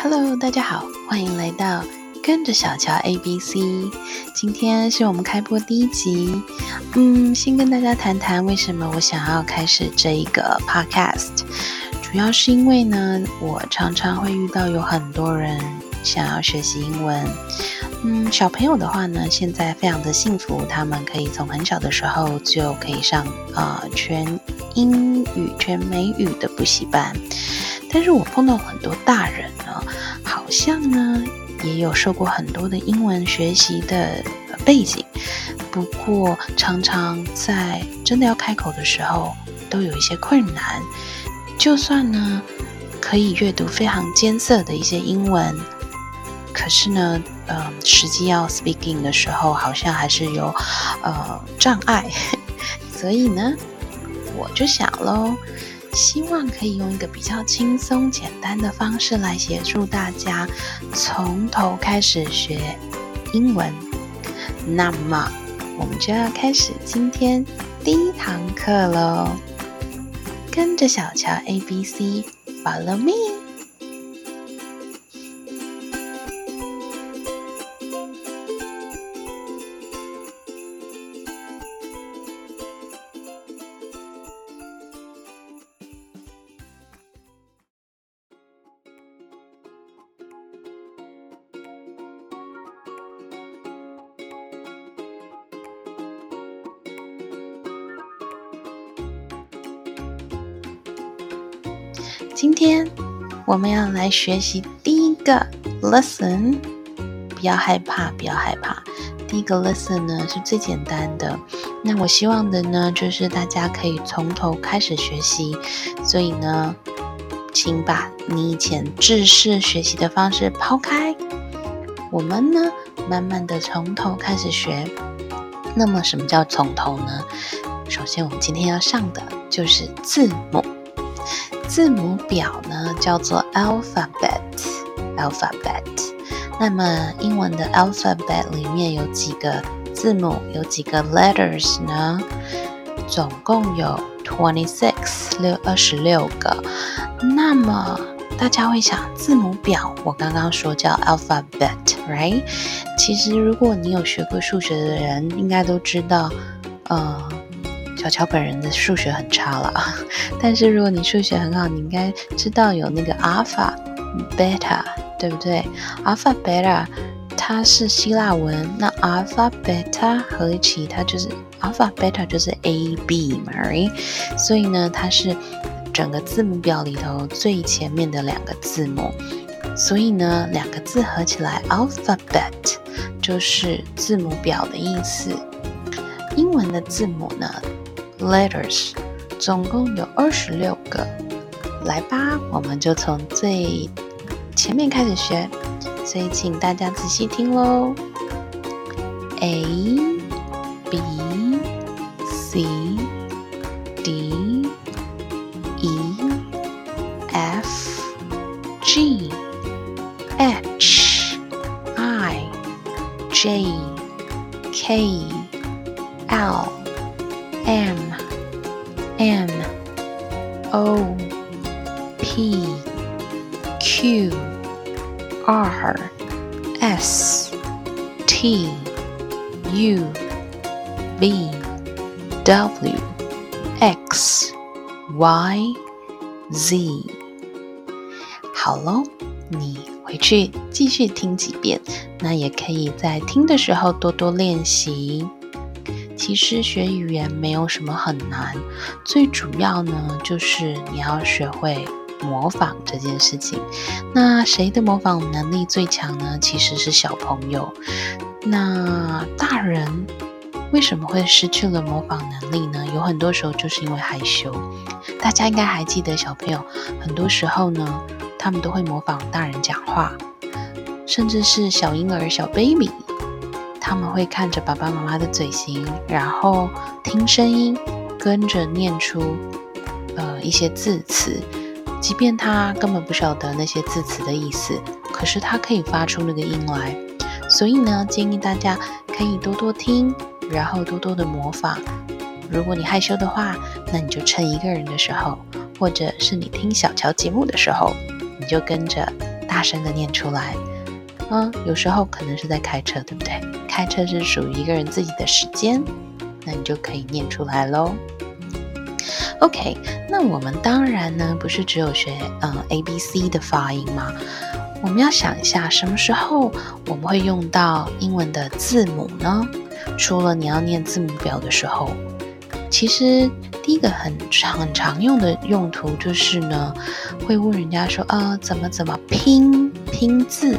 Hello，大家好，欢迎来到跟着小乔 A B C。今天是我们开播第一集。嗯，先跟大家谈谈为什么我想要开始这一个 Podcast。主要是因为呢，我常常会遇到有很多人想要学习英文。嗯，小朋友的话呢，现在非常的幸福，他们可以从很小的时候就可以上啊全英语、全美语的补习班。但是我碰到很多大人，像呢也有受过很多的英文学习的背景，不过常常在真的要开口的时候，都有一些困难。就算呢可以阅读非常艰涩的一些英文，可是呢，呃，实际要 speaking 的时候，好像还是有呃障碍。所以呢，我就想喽。希望可以用一个比较轻松简单的方式来协助大家从头开始学英文。那么，我们就要开始今天第一堂课喽。跟着小乔 A B C，Follow me。今天我们要来学习第一个 lesson，不要害怕，不要害怕。第一个 lesson 呢是最简单的，那我希望的呢就是大家可以从头开始学习。所以呢，请把你以前制式学习的方式抛开，我们呢慢慢的从头开始学。那么什么叫从头呢？首先我们今天要上的就是字母。字母表呢叫做 alphabet，alphabet。那么英文的 alphabet 里面有几个字母，有几个 letters 呢？总共有 twenty six，六二十六个。那么大家会想，字母表我刚刚说叫 alphabet，right？其实如果你有学过数学的人，应该都知道，呃。小乔本人的数学很差了，但是如果你数学很好，你应该知道有那个 alpha、beta，对不对？alpha、beta 它是希腊文，那 alpha、beta 合一起，它就是 alpha、beta 就是 A、B 嘛所以呢，它是整个字母表里头最前面的两个字母，所以呢，两个字合起来 alphabet 就是字母表的意思。英文的字母呢？Letters 总共有二十六个，来吧，我们就从最前面开始学，所以请大家仔细听喽。A B C Q R S T U V W X Y Z。好喽，你回去继续听几遍，那也可以在听的时候多多练习。其实学语言没有什么很难，最主要呢就是你要学会模仿这件事情。那谁的模仿能力最强呢？其实是小朋友。那大人为什么会失去了模仿能力呢？有很多时候就是因为害羞。大家应该还记得，小朋友很多时候呢，他们都会模仿大人讲话，甚至是小婴儿、小 baby。他们会看着爸爸妈妈的嘴型，然后听声音，跟着念出呃一些字词，即便他根本不晓得那些字词的意思，可是他可以发出那个音来。所以呢，建议大家可以多多听，然后多多的模仿。如果你害羞的话，那你就趁一个人的时候，或者是你听小乔节目的时候，你就跟着大声的念出来。嗯，有时候可能是在开车，对不对？开车是属于一个人自己的时间，那你就可以念出来喽。OK，那我们当然呢，不是只有学嗯 A B C 的发音吗？我们要想一下，什么时候我们会用到英文的字母呢？除了你要念字母表的时候，其实第一个很常很常用的用途就是呢，会问人家说，呃，怎么怎么拼拼字，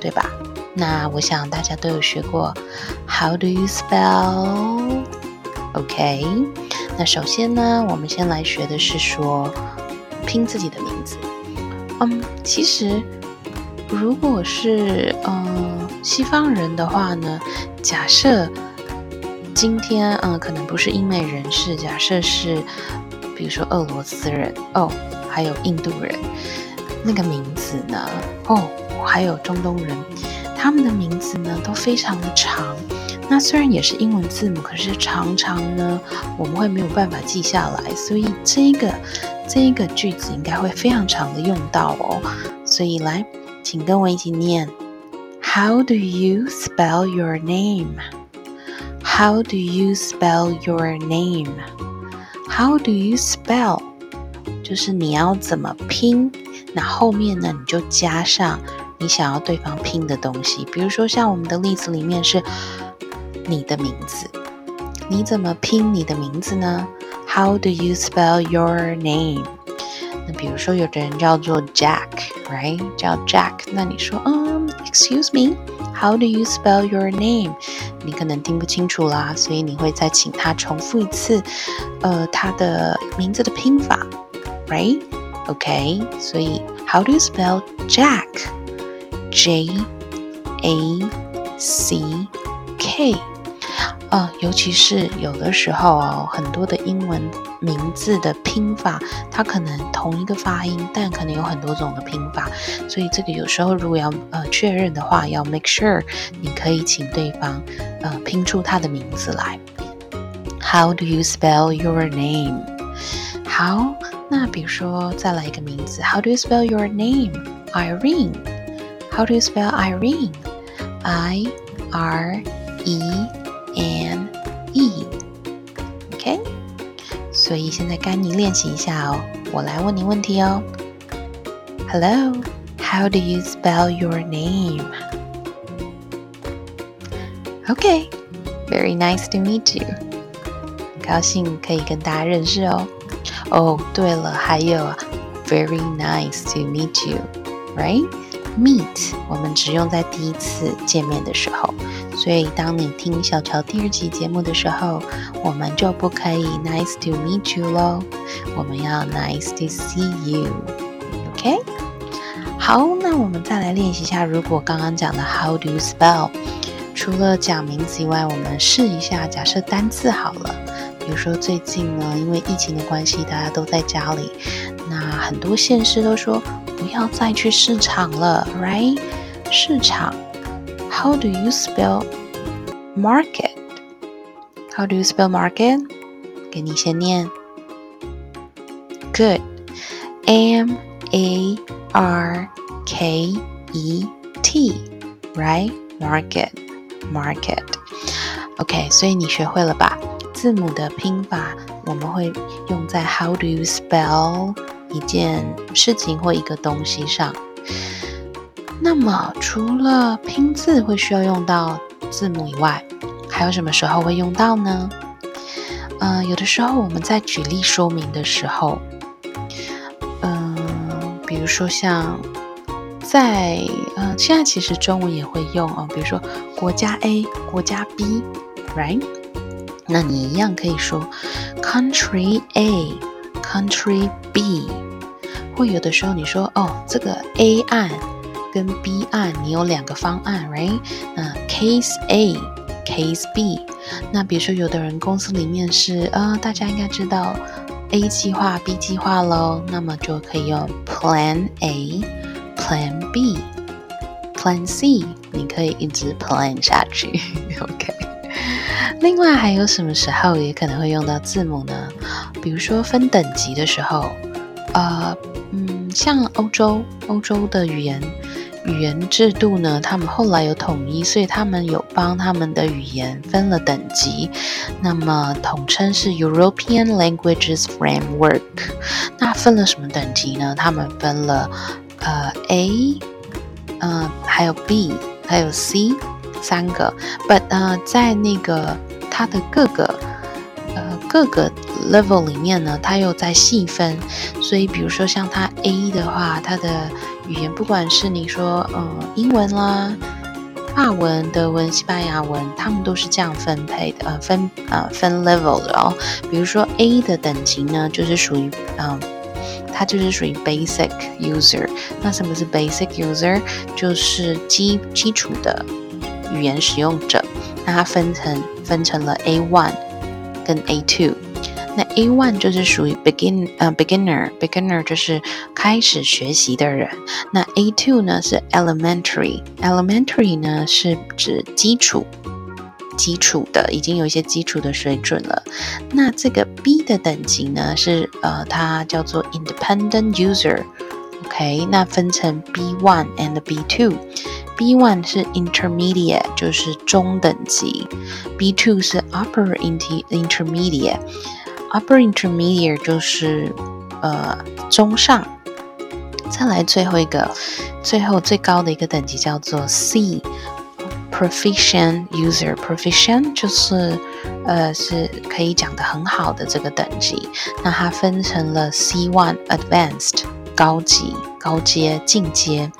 对吧？那我想大家都有学过，How do you spell？OK，那首先呢，我们先来学的是说拼自己的名字。嗯，其实如果是嗯西方人的话呢，假设今天嗯可能不是英美人士，假设是比如说俄罗斯人哦，还有印度人，那个名字呢哦，还有中东人，他们的名字呢都非常的长。那虽然也是英文字母，可是常常呢我们会没有办法记下来，所以这个。这一个句子应该会非常常的用到哦，所以来，请跟我一起念：How do you spell your name? How do you spell your name? How do you spell？就是你要怎么拼，那后面呢你就加上你想要对方拼的东西，比如说像我们的例子里面是你的名字，你怎么拼你的名字呢？How do you spell your name？那比如说，有的人叫做 Jack，right？叫 Jack，那你说，嗯，Excuse me，How do you spell your name？你可能听不清楚啦，所以你会再请他重复一次，呃，他的名字的拼法，right？OK？所以，How do you spell Jack？J A C K。 呃，尤其是有的时候哦，很多的英文名字的拼法，它可能同一个发音，但可能有很多种的拼法，所以这个有时候如果要呃确认的话，要 make sure 你可以请对方呃拼出他的名字来。How do you spell your name？好，那比如说再来一个名字，How do you spell your name？Irene？How do you spell Irene？I R E。and e，OK，所以现在该你练习一下哦。我来问你问题哦。Hello，how do you spell your name? Okay, very nice to meet you. 很高兴可以跟大家认识哦。哦，对了，还有，very nice to meet you, right? Meet 我们只用在第一次见面的时候。 所以，当你听小乔第二集节目的时候，我们就不可以 nice to meet you 喽，我们要 nice to see you，OK？好，那我们再来练习一下，如果刚刚讲的 how do you spell，除了讲名字以外，我们试一下，假设单字好了，比如说最近呢，因为疫情的关系，大家都在家里，那很多县市都说不要再去市场了，right？市场。How do you spell market? How do you spell market? 给你先念。Good. M A R K E T. Right? Market. Market. OK，所以你学会了吧？字母的拼法我们会用在 How do you spell 一件事情或一个东西上。那么，除了拼字会需要用到 字母以外，还有什么时候会用到呢？嗯，有的时候我们在举例说明的时候，嗯，比如说像在嗯，现在其实中文也会用哦，比如说国家 A、国家 B，right？那你一样可以说 country A、country B，或有的时候你说哦，这个 A 案。跟 B 案，你有两个方案，right？那 Case A，Case B。那比如说，有的人公司里面是呃，大家应该知道 A 计划、B 计划喽，那么就可以用 Plan A，Plan B，Plan C。你可以一直 plan 下去，OK。另外还有什么时候也可能会用到字母呢？比如说分等级的时候，呃，嗯。像欧洲欧洲的语言语言制度呢，他们后来有统一，所以他们有帮他们的语言分了等级，那么统称是 European Languages Framework。那分了什么等级呢？他们分了呃 A，嗯，还有 B，还有 C 三个。But 呃，在那个它的各个呃各个 level 里面呢，它又在细分。所以比如说像它 A 的话，它的语言不管是你说呃英文啦、法文、德文、西班牙文，他们都是这样分配的，呃分呃分 level 的哦。比如说 A 的等级呢，就是属于嗯。它就是属于 basic user。那什么是 basic user？就是基基础的语言使用者。那它分成分成了 A one 跟 A two。那 A one 就是属于 begin 呃 beginner，beginner 就是开始学习的人。那 A two 呢是 elementary，elementary 呢是指基础。基础的已经有一些基础的水准了。那这个 B 的等级呢，是呃，它叫做 Independent User。OK，那分成 B one and B two。B one 是 Intermediate，就是中等级 B two 是 Upper Intermediate。Upper Intermediate 就是呃中上。再来最后一个，最后最高的一个等级叫做 C。Proficient user proficient 就是呃是可以讲的很好的这个等级，那它分成了 C one advanced 高级高阶进阶，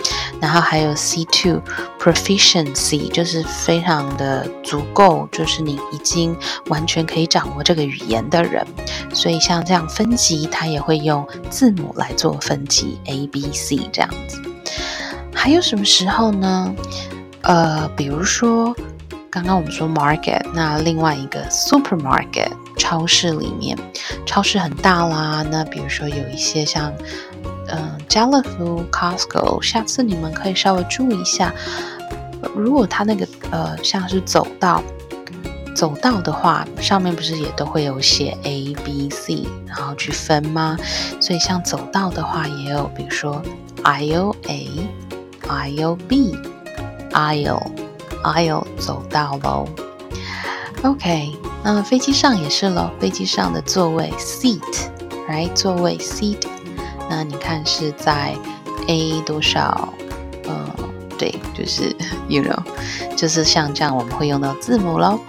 然后还有 C two proficiency 就是非常的足够，就是你已经完全可以掌握这个语言的人。所以像这样分级，它也会用字母来做分级 A B C 这样子。还有什么时候呢？呃，比如说，刚刚我们说 market，那另外一个 supermarket 超市里面，超市很大啦。那比如说有一些像，嗯，家乐福、Costco，下次你们可以稍微注意一下，如果它那个呃像是走道，走道的话，上面不是也都会有写 A、B、C，然后去分吗？所以像走道的话，也有比如说 aisle A，aisle B。aisle，aisle 走道喽。OK，那飞机上也是喽。飞机上的座位 seat，right？座位 seat。那你看是在 A 多少？嗯，对，就是 you know，就是像这样我们会用到字母喽。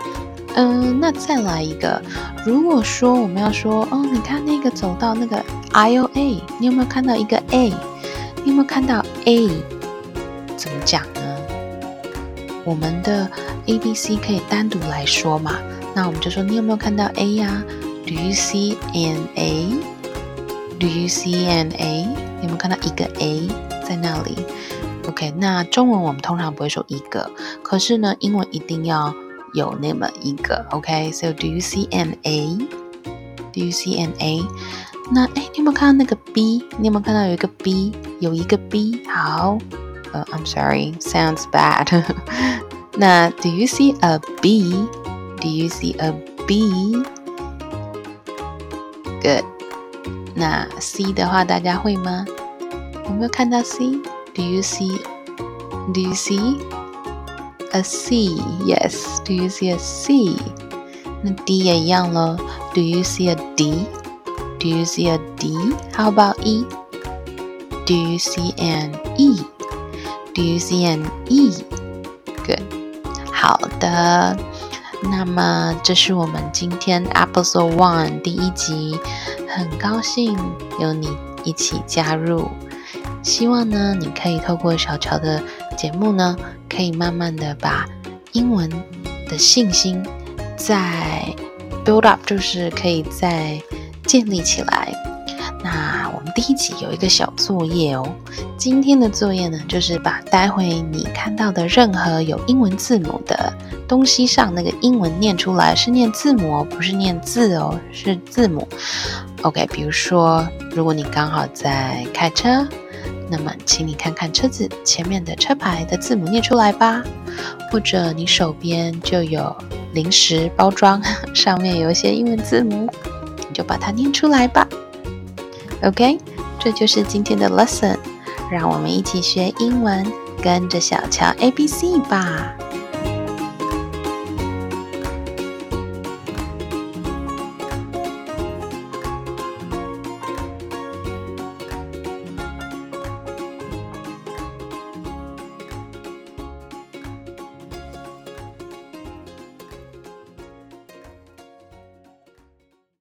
嗯，那再来一个，如果说我们要说，哦，你看那个走到那个 I O A，你有没有看到一个 A？你有没有看到 A？怎么讲呢？我们的 A、B、C 可以单独来说嘛？那我们就说，你有没有看到 A 呀？Do you see an A？A？Do you see an A？有没有看到一个 A 在那里？OK，那中文我们通常不会说一个，可是呢，英文一定要有那么一个。OK，So do you see an A？Do you see an A？那哎，你有没有看到那个 B？你有没有看到有一个 B？有一个 B？好。Uh, I'm sorry, sounds bad. 那 Do you see a bee? Do you see a bee? Good. 那 C 的话，大家会吗？有没有看到 C？Do you see? Do you see a C? Yes. Do you see a C? 那 D 也一样咯。Do you see a D? Do you see a D? How about E? Do you see an E? Do you see an E? Good. 好的，那么这是我们今天 Episode One 第一集， 很高兴有你一起加入。希望呢，你可以透过小乔的节目呢，可以慢慢的把英文的信心再 build up，就是可以再建立起来。那我们第一集有一个小作业哦。今天的作业呢，就是把待会你看到的任何有英文字母的东西上那个英文念出来，是念字母哦，不是念字哦，是字母。OK，比如说，如果你刚好在开车，那么请你看看车子前面的车牌的字母念出来吧。或者你手边就有零食包装，上面有一些英文字母，你就把它念出来吧。OK，这就是今天的 lesson，让我们一起学英文，跟着小乔 A B C 吧。